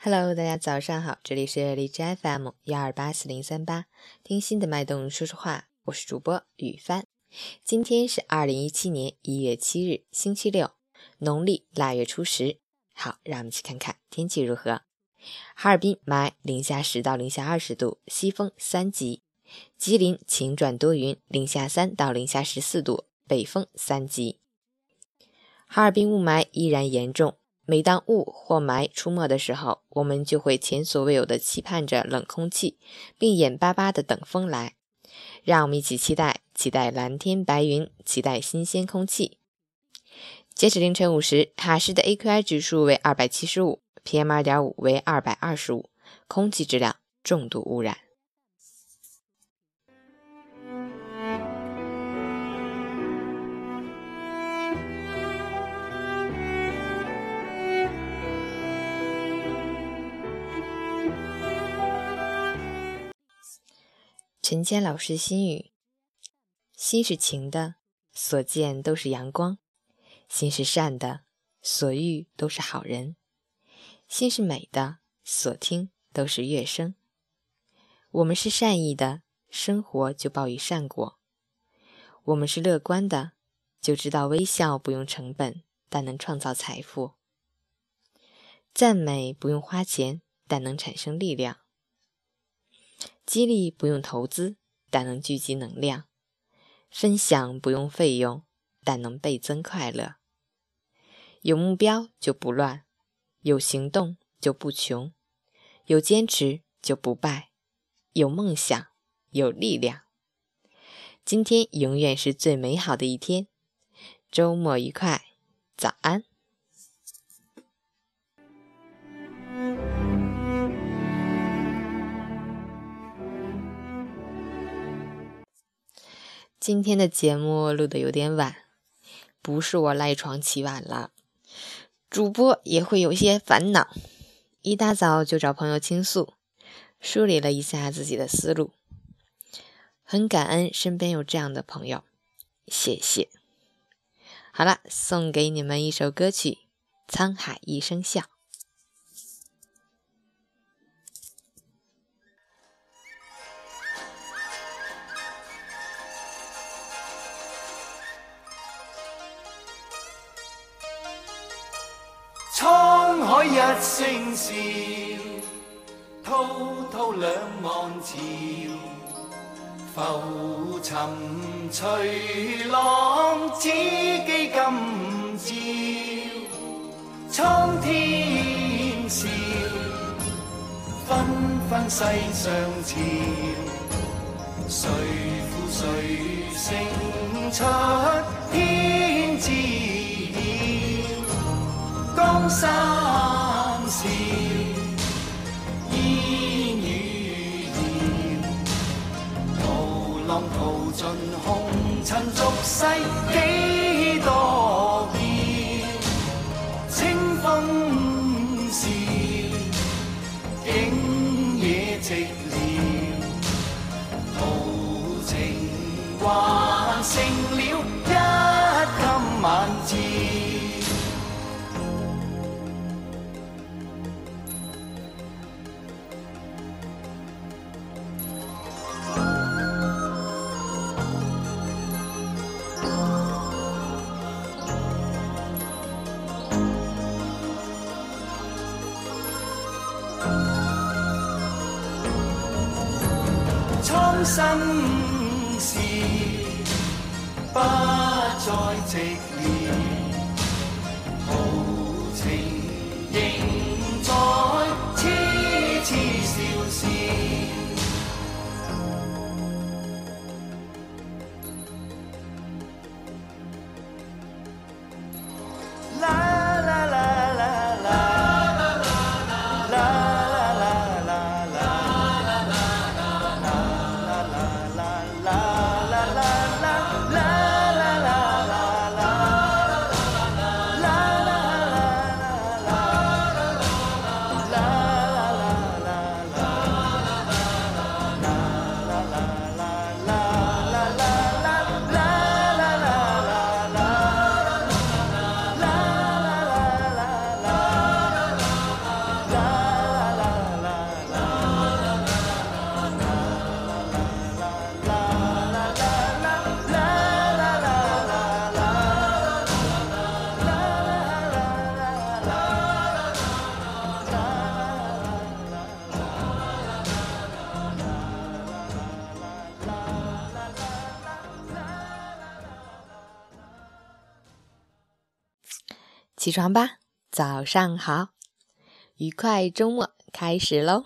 Hello，大家早上好，这里是荔枝 FM 幺二八四零三八，听心的脉动说说话，我是主播雨帆。今天是二零一七年一月七日，星期六，农历腊月初十。好，让我们去看看天气如何。哈尔滨霾，零下十到零下二十度，西风三级。吉林晴转多云，零下三到零下十四度，北风三级。哈尔滨雾霾依然严重。每当雾或霾出没的时候，我们就会前所未有的期盼着冷空气，并眼巴巴的等风来。让我们一起期待，期待蓝天白云，期待新鲜空气。截止凌晨五时，哈市的 AQI 指数为二百七十五，PM 二点五为二百二十五，空气质量重度污染。陈谦老师心语：心是晴的，所见都是阳光；心是善的，所遇都是好人；心是美的，所听都是乐声。我们是善意的，生活就报以善果；我们是乐观的，就知道微笑不用成本，但能创造财富；赞美不用花钱，但能产生力量。激励不用投资，但能聚集能量；分享不用费用，但能倍增快乐。有目标就不乱，有行动就不穷，有坚持就不败，有梦想，有力量。今天永远是最美好的一天，周末愉快，早安。今天的节目录的有点晚，不是我赖床起晚了，主播也会有些烦恼，一大早就找朋友倾诉，梳理了一下自己的思路，很感恩身边有这样的朋友，谢谢。好了，送给你们一首歌曲《沧海一声笑》。海一声笑，滔滔两岸潮。浮沉随浪，此际今朝。苍天笑，纷纷世上潮。谁负谁胜出天知。江山烟雨遥。涛浪淘尽红尘俗世几多娇。清风笑，景野寂寥。豪情还剩了一襟晚照。生事，不再寂寥，豪情仍起床吧，早上好，愉快周末开始喽！